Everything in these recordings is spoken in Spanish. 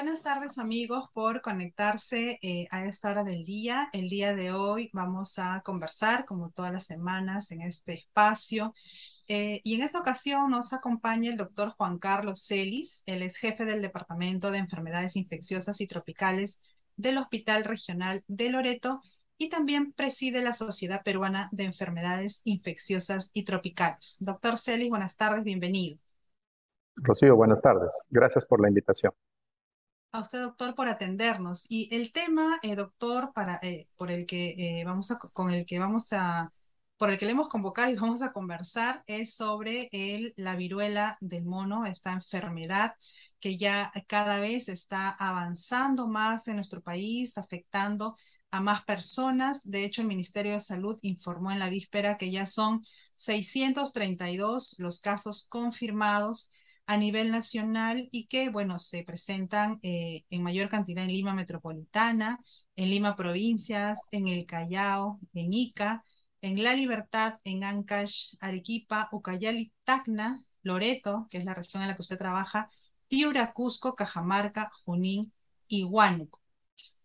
Buenas tardes amigos por conectarse eh, a esta hora del día. El día de hoy vamos a conversar como todas las semanas en este espacio eh, y en esta ocasión nos acompaña el doctor Juan Carlos Celis, él es jefe del Departamento de Enfermedades Infecciosas y Tropicales del Hospital Regional de Loreto y también preside la Sociedad Peruana de Enfermedades Infecciosas y Tropicales. Doctor Celis, buenas tardes, bienvenido. Rocío, buenas tardes. Gracias por la invitación a usted, doctor, por atendernos. Y el tema, eh, doctor, para, eh, por el que eh, vamos con el que vamos a, por el que le hemos convocado y vamos a conversar es sobre el, la viruela del mono, esta enfermedad que ya cada vez está avanzando más en nuestro país, afectando a más personas. De hecho, el Ministerio de Salud informó en la víspera que ya son 632 los casos confirmados a nivel nacional y que, bueno, se presentan eh, en mayor cantidad en Lima Metropolitana, en Lima Provincias, en el Callao, en Ica, en La Libertad, en Ancash, Arequipa, Ucayali, Tacna, Loreto, que es la región en la que usted trabaja, Piura, Cusco, Cajamarca, Junín y Huánuco.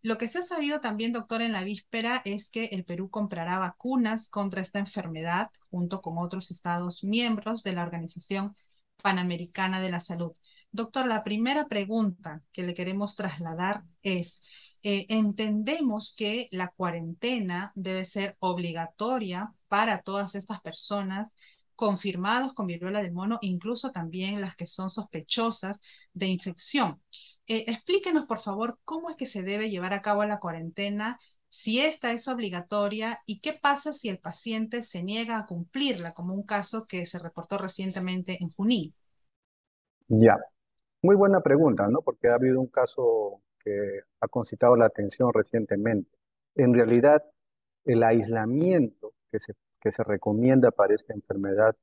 Lo que se ha sabido también, doctor, en la víspera es que el Perú comprará vacunas contra esta enfermedad junto con otros estados miembros de la Organización Panamericana de la Salud. Doctor, la primera pregunta que le queremos trasladar es, eh, entendemos que la cuarentena debe ser obligatoria para todas estas personas confirmadas con viruela del mono, incluso también las que son sospechosas de infección. Eh, explíquenos, por favor, cómo es que se debe llevar a cabo la cuarentena, si esta es obligatoria y qué pasa si el paciente se niega a cumplirla, como un caso que se reportó recientemente en Junín. Ya, muy buena pregunta, ¿no? Porque ha habido un caso que ha concitado la atención recientemente. En realidad, el aislamiento que se, que se recomienda para esta enfermedad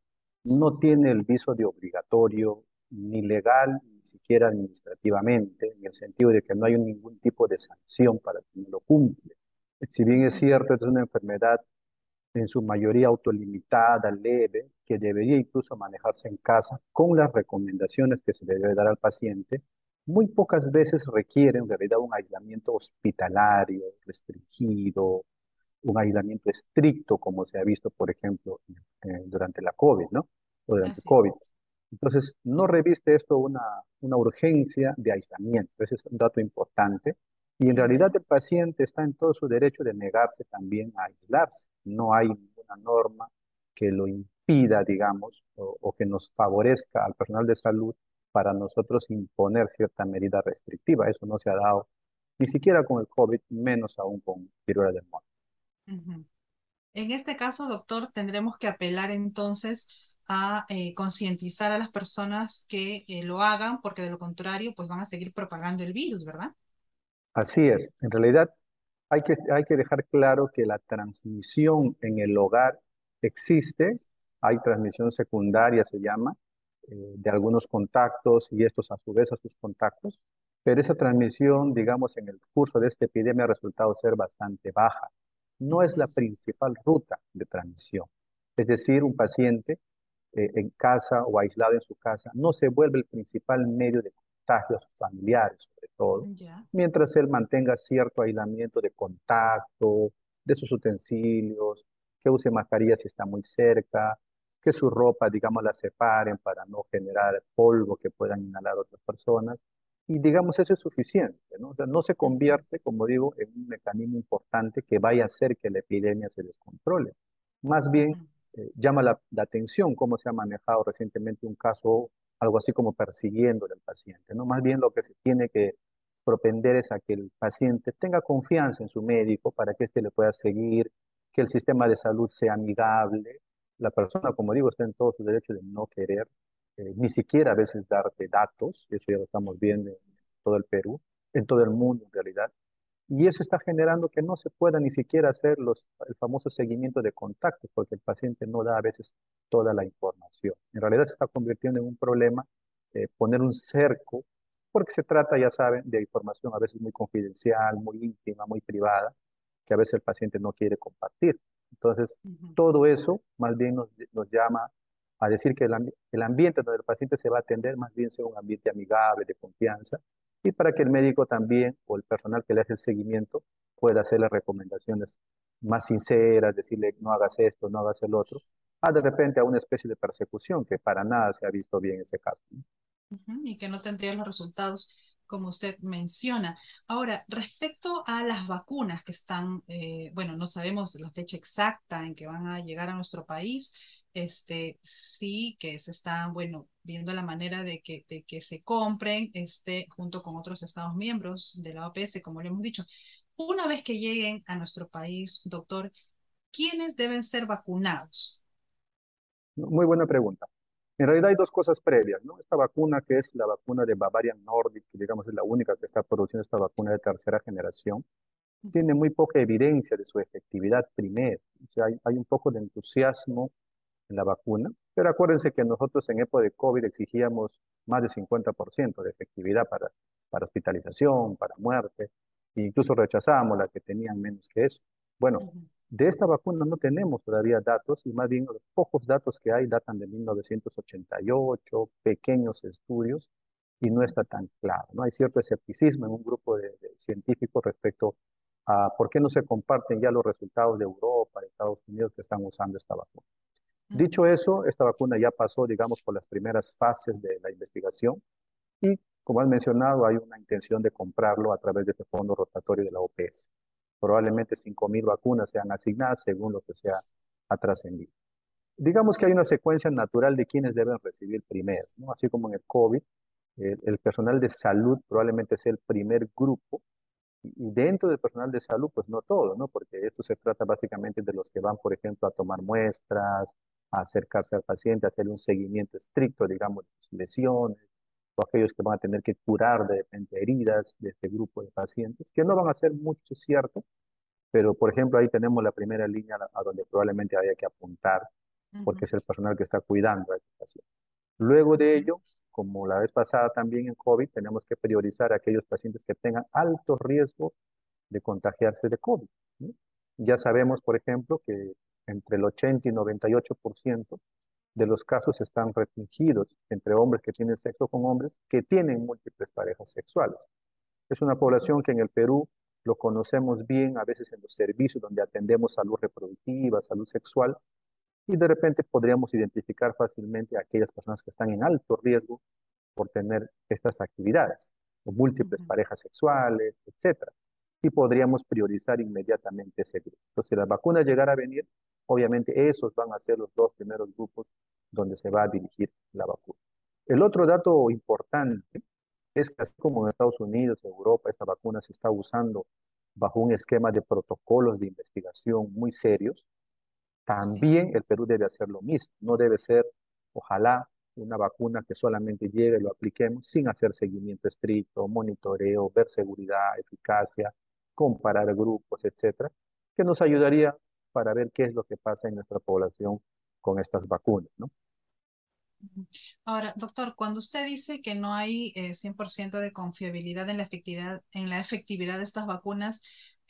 no tiene el viso de obligatorio, ni legal, ni siquiera administrativamente, en el sentido de que no hay ningún tipo de sanción para quien lo cumple. Si bien es cierto, es una enfermedad en su mayoría autolimitada, leve, que debería incluso manejarse en casa con las recomendaciones que se le debe dar al paciente, muy pocas veces requiere en realidad un aislamiento hospitalario, restringido, un aislamiento estricto, como se ha visto, por ejemplo, eh, durante la COVID, ¿no? O durante COVID. Entonces, no reviste esto una, una urgencia de aislamiento. Ese es un dato importante. Y en realidad el paciente está en todo su derecho de negarse también a aislarse. No hay ninguna norma que lo impida, digamos, o, que nos favorezca al personal de salud para nosotros imponer cierta medida restrictiva. Eso no se ha dado ni siquiera con el COVID, menos aún con viruela del mono. En este caso, doctor, tendremos que apelar entonces a eh, concientizar a las personas que eh, lo hagan, porque de lo contrario, pues van a seguir propagando el virus, ¿verdad? Así es. En realidad, hay que, hay que dejar claro que la transmisión en el hogar existe, hay transmisión secundaria, se llama, eh, de algunos contactos y estos a su vez a sus contactos, pero esa transmisión, digamos, en el curso de esta epidemia ha resultado ser bastante baja. No es la principal ruta de transmisión. Es decir, un paciente eh, en casa o aislado en su casa no se vuelve el principal medio de contagio a sus familiares, sobre todo, mientras él mantenga cierto aislamiento de contacto, de sus utensilios, que use mascarilla si está muy cerca, que su ropa, digamos, la separen para no generar polvo que puedan inhalar otras personas. Y digamos, eso es suficiente, ¿no? O sea, no se convierte, como digo, en un mecanismo importante que vaya a hacer que la epidemia se descontrole. Más bien, eh, llama la, la, atención cómo se ha manejado recientemente un caso algo así como persiguiendo al paciente, ¿no? Más bien lo que se tiene que propender es a que el paciente tenga confianza en su médico para que éste le pueda seguir, que el sistema de salud sea amigable. La persona, como digo, está en todo su derecho de no querer, eh, ni siquiera a veces darte datos, eso ya lo estamos viendo en todo el Perú, en todo el mundo en realidad, y eso está generando que no se pueda ni siquiera hacer los, el famoso seguimiento de contactos, porque el paciente no da a veces toda la información. En realidad se está convirtiendo en un problema eh, poner un cerco, porque se trata, ya saben, de información a veces muy confidencial, muy íntima, muy privada, que a veces el paciente no quiere compartir. Entonces, todo eso más bien nos, nos llama a decir que el, el, ambiente donde el paciente se va a atender más bien sea un ambiente amigable, de confianza, y para que el médico también o el personal que le hace el seguimiento pueda hacerle recomendaciones más sinceras, decirle no hagas esto, no hagas el otro, a de repente a una especie de persecución que para nada se ha visto bien en ese caso. Y que no tendría los resultados como usted menciona. Ahora, respecto a las vacunas que están, eh, bueno, no sabemos la fecha exacta en que van a llegar a nuestro país, este, sí que se están, bueno, viendo la manera de que, de que se compren este, junto con otros Estados miembros de la OPS, como le hemos dicho. Una vez que lleguen a nuestro país, doctor, ¿quiénes deben ser vacunados? Muy buena pregunta. En realidad hay dos cosas previas, ¿no? Esta vacuna que es la vacuna de Bavarian Nordic, que digamos es la única que está produciendo esta vacuna de tercera generación, tiene muy poca evidencia de su efectividad primero. O sea, hay, hay un poco de entusiasmo en la vacuna, pero acuérdense que nosotros en época de COVID exigíamos más de 50% de efectividad para, para hospitalización, para muerte, e incluso rechazábamos la que tenían menos que eso. Bueno, de esta vacuna no tenemos todavía datos y más bien los pocos datos que hay datan de 1988, pequeños estudios y no está tan claro. ¿no? Hay cierto escepticismo en un grupo de, de científicos respecto a por qué no se comparten ya los resultados de Europa, de Estados Unidos que están usando esta vacuna. Dicho eso, esta vacuna ya pasó, digamos, por las primeras fases de la investigación y, como has mencionado, hay una intención de comprarlo a través de este fondo rotatorio de la OPS. Probablemente 5.000 vacunas sean asignadas según lo que se ha, trascendido. Digamos que hay una secuencia natural de quienes deben recibir primero, ¿no? Así como en el COVID, el personal de salud probablemente sea el primer grupo y dentro del personal de salud, pues no todo, ¿no? Porque esto se trata básicamente de los que van, por ejemplo, a tomar muestras, a acercarse al paciente, hacer un seguimiento estricto, digamos, de sus lesiones, o aquellos que van a tener que curar de repente heridas de este grupo de pacientes, que no van a ser mucho, cierto, pero por ejemplo ahí tenemos la primera línea a donde probablemente haya que apuntar, porque es el personal que está cuidando a este paciente. Luego de ello, como la vez pasada también en COVID, tenemos que priorizar a aquellos pacientes que tengan alto riesgo de contagiarse de COVID. Ya sabemos, por ejemplo, que entre el 80 y 98% de los casos están restringidos entre hombres que tienen sexo con hombres que tienen múltiples parejas sexuales. Es una población que en el Perú lo conocemos bien, a veces en los servicios donde atendemos salud reproductiva, salud sexual, y de repente podríamos identificar fácilmente a aquellas personas que están en alto riesgo por tener estas actividades, o múltiples parejas sexuales, etc. Y podríamos priorizar inmediatamente ese grupo. Entonces, si la vacuna llegara a venir, obviamente esos van a ser los dos primeros grupos donde se va a dirigir la vacuna. El otro dato importante es que así como en Estados Unidos, Europa, esta vacuna se está usando bajo un esquema de protocolos de investigación muy serios, también el Perú debe hacer lo mismo. No debe ser, ojalá, una vacuna que solamente llegue y lo apliquemos sin hacer seguimiento estricto, monitoreo, ver seguridad, eficacia, comparar grupos, etcétera, que nos ayudaría para ver qué es lo que pasa en nuestra población con estas vacunas, ¿no? Ahora, doctor, cuando usted dice que no hay 100% eh, de confiabilidad en la efectividad, en la efectividad de estas vacunas,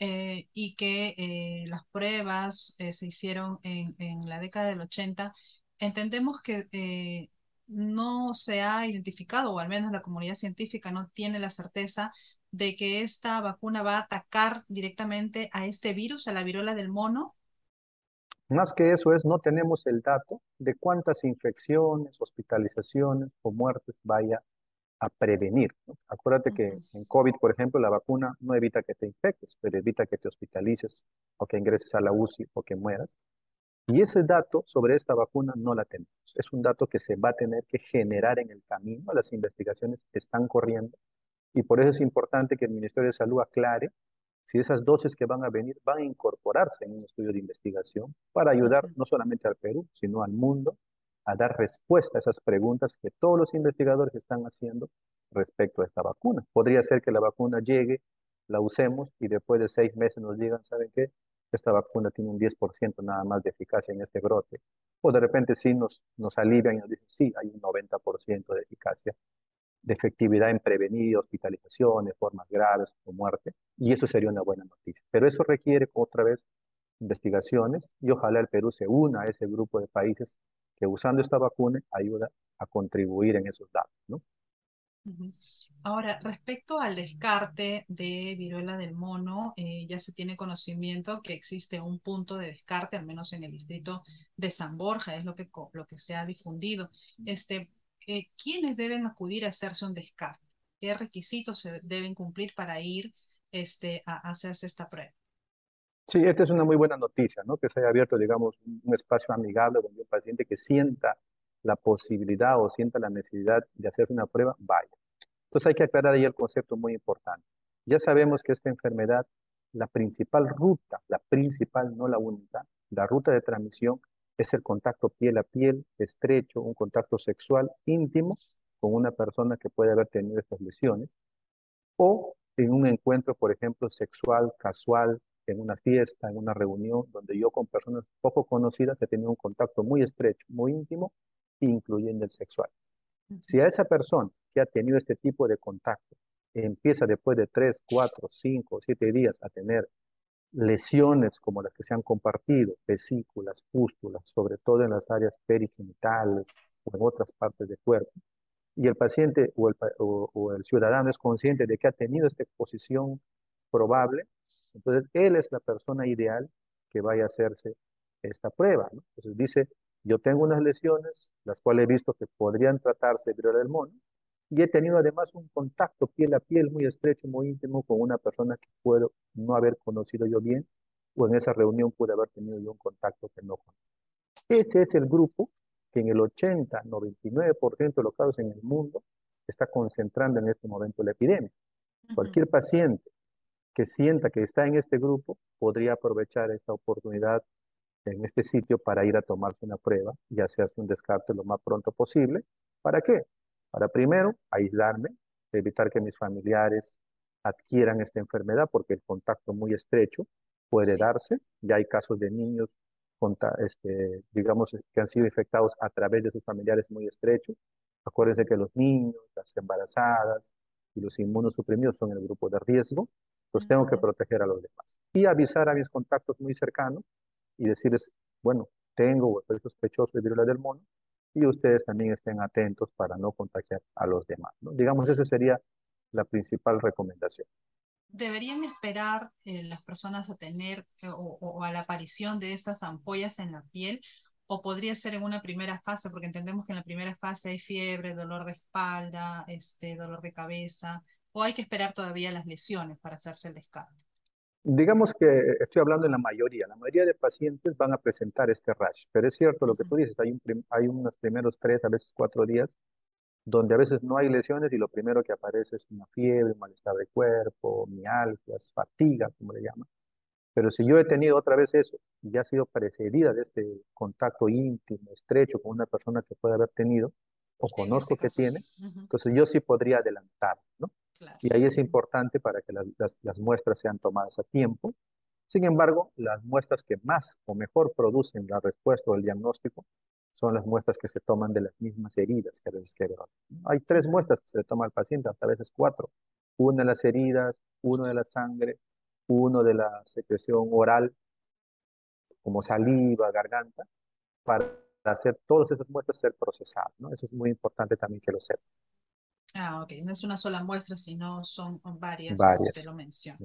eh, y que eh, las pruebas eh, se hicieron en, en, la década del 80, entendemos que no se ha identificado, o al menos la comunidad científica no tiene la certeza de que esta vacuna va a atacar directamente a este virus, a la viruela del mono. Más que eso es, no tenemos el dato de cuántas infecciones, hospitalizaciones o muertes vaya a prevenir. Acuérdate que en COVID, por ejemplo, la vacuna no evita que te infectes, pero evita que te hospitalices o que ingreses a la UCI o que mueras. Y ese dato sobre esta vacuna no la tenemos. Es un dato que se va a tener que generar en el camino. Las investigaciones están corriendo y por eso es importante que el Ministerio de Salud aclare si esas dosis que van a venir van a incorporarse en un estudio de investigación para ayudar no solamente al Perú, sino al mundo a dar respuesta a esas preguntas que todos los investigadores están haciendo respecto a esta vacuna. Podría ser que la vacuna llegue, la usemos y después de seis meses nos digan, ¿saben qué? Esta vacuna tiene un 10% nada más de eficacia en este brote. O de repente sí nos, nos alivian y nos dicen, sí, hay un 90% de eficacia, de efectividad en prevenir hospitalizaciones, formas graves o muerte. Y eso sería una buena noticia. Pero eso requiere otra vez investigaciones y ojalá el Perú se una a ese grupo de países que usando esta vacuna ayuda a contribuir en esos datos, ¿no? Ahora, respecto al descarte de viruela del mono, eh, ya se tiene conocimiento que existe un punto de descarte, al menos en el distrito de San Borja, es lo que, lo que se ha difundido. Este, eh, ¿Quiénes deben acudir a hacerse un descarte? ¿Qué requisitos se deben cumplir para ir este, a, hacerse esta prueba? Sí, esta es una muy buena noticia, ¿no? Que se haya abierto, digamos, un espacio amigable donde un paciente que sienta la posibilidad o sienta la necesidad de hacer una prueba, vaya. Entonces hay que aclarar ahí el concepto muy importante. Ya sabemos que esta enfermedad, la principal ruta, la principal, no la única, la ruta de transmisión es el contacto piel a piel, estrecho, un contacto sexual íntimo con una persona que puede haber tenido estas lesiones, o en un encuentro, por ejemplo, sexual, casual, en una fiesta, en una reunión, donde yo con personas poco conocidas he tenido un contacto muy estrecho, muy íntimo, incluyendo el sexual. Si a esa persona que ha tenido este tipo de contacto empieza después de 3, 4, 5, 7 días a tener lesiones como las que se han compartido, vesículas, pústulas, sobre todo en las áreas perigenitales o en otras partes del cuerpo, y el paciente o el, ciudadano es consciente de que ha tenido esta exposición probable, entonces él es la persona ideal que vaya a hacerse esta prueba. Entonces dice, yo tengo unas lesiones, las cuales he visto que podrían tratarse de viruela del mono, y he tenido además un contacto piel a piel muy estrecho, muy íntimo con una persona que puedo no haber conocido yo bien, o en esa reunión pude haber tenido yo un contacto que no conozco. Ese es el grupo que en el 80, 99% de los casos en el mundo está concentrando en este momento la epidemia. Cualquier paciente que sienta que está en este grupo podría aprovechar esta oportunidad en este sitio para ir a tomarse una prueba y hacerse un descarte lo más pronto posible. ¿Para qué? Para primero aislarme, evitar que mis familiares adquieran esta enfermedad porque el contacto muy estrecho puede darse. Ya hay casos de niños, este, digamos, que han sido infectados a través de sus familiares muy estrechos. Acuérdense que los niños, las embarazadas y los inmunosuprimidos son el grupo de riesgo. Entonces tengo que proteger a los demás. Y avisar a mis contactos muy cercanos y decirles, bueno, tengo o estoy sospechoso de viruela del mono y ustedes también estén atentos para no contagiar a los demás. Digamos, esa sería la principal recomendación. ¿Deberían esperar eh, las personas a tener eh, o, a la aparición de estas ampollas en la piel? ¿O podría ser en una primera fase? Porque entendemos que en la primera fase hay fiebre, dolor de espalda, este, dolor de cabeza. ¿O hay que esperar todavía las lesiones para hacerse el descarte? Digamos que estoy hablando en la mayoría, la mayoría de pacientes van a presentar este rash, pero es cierto lo que tú dices, hay, hay unos primeros tres, a veces cuatro días, donde a veces no hay lesiones y lo primero que aparece es una fiebre, malestar de cuerpo, mialgias, fatiga, como le llaman. Pero si yo he tenido otra vez eso y ya ha sido precedida de este contacto íntimo, estrecho con una persona que puede haber tenido o conozco que tiene, entonces yo sí podría adelantar, ¿no? Y ahí es importante para que las, muestras sean tomadas a tiempo. Sin embargo, las muestras que más o mejor producen la respuesta o el diagnóstico son las muestras que se toman de las mismas heridas que a veces Hay tres muestras que se le toma al paciente, hasta a veces cuatro. Una de las heridas, uno de la sangre, uno de la secreción oral, como saliva, garganta, para hacer todas esas muestras ser procesadas. ¿no? Eso es muy importante también que lo sepan. Ah, ok. No es una sola muestra, sino son varias, como usted lo menciona.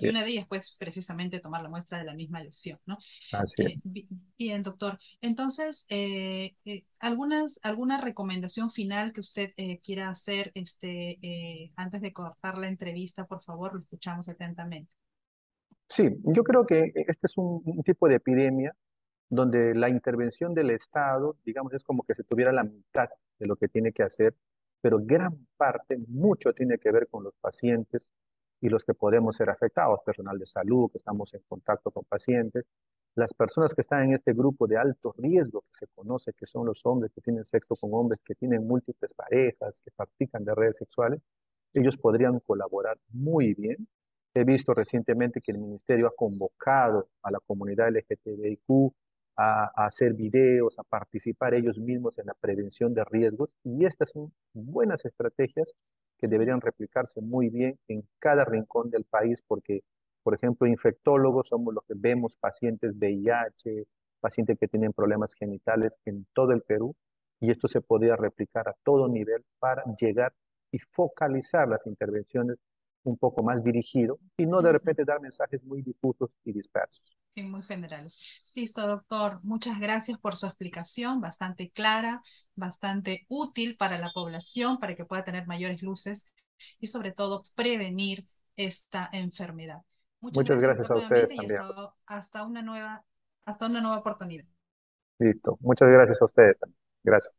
Y una de ellas, pues, precisamente tomar la muestra de la misma lesión, ¿no? Así eh, Bien, doctor. Entonces, eh, eh, algunas, ¿alguna recomendación final que usted quiera hacer este, antes de cortar la entrevista? Por favor, lo escuchamos atentamente. Sí, yo creo que este es un, un tipo de epidemia donde la intervención del Estado, digamos, es como que se tuviera la mitad de lo que tiene que hacer pero gran parte, mucho tiene que ver con los pacientes y los que podemos ser afectados, personal de salud, que estamos en contacto con pacientes, las personas que están en este grupo de alto riesgo que se conoce que son los hombres que tienen sexo con hombres, que tienen múltiples parejas, que practican de redes sexuales, ellos podrían colaborar muy bien. He visto recientemente que el ministerio ha convocado a la comunidad LGTBIQ a, hacer videos, a participar ellos mismos en la prevención de riesgos y estas son buenas estrategias que deberían replicarse muy bien en cada rincón del país porque, por ejemplo, infectólogos somos los que vemos pacientes VIH, pacientes que tienen problemas genitales en todo el Perú y esto se podría replicar a todo nivel para llegar y focalizar las intervenciones un poco más dirigido y no de repente dar mensajes muy difusos y dispersos. Sí, muy generales. Listo, doctor. Muchas gracias por su explicación, bastante clara, bastante útil para la población, para que pueda tener mayores luces y sobre todo prevenir esta enfermedad. Muchas, gracias, a ustedes también. Hasta, una nueva, hasta una nueva oportunidad. Listo. Muchas gracias a ustedes también. Gracias.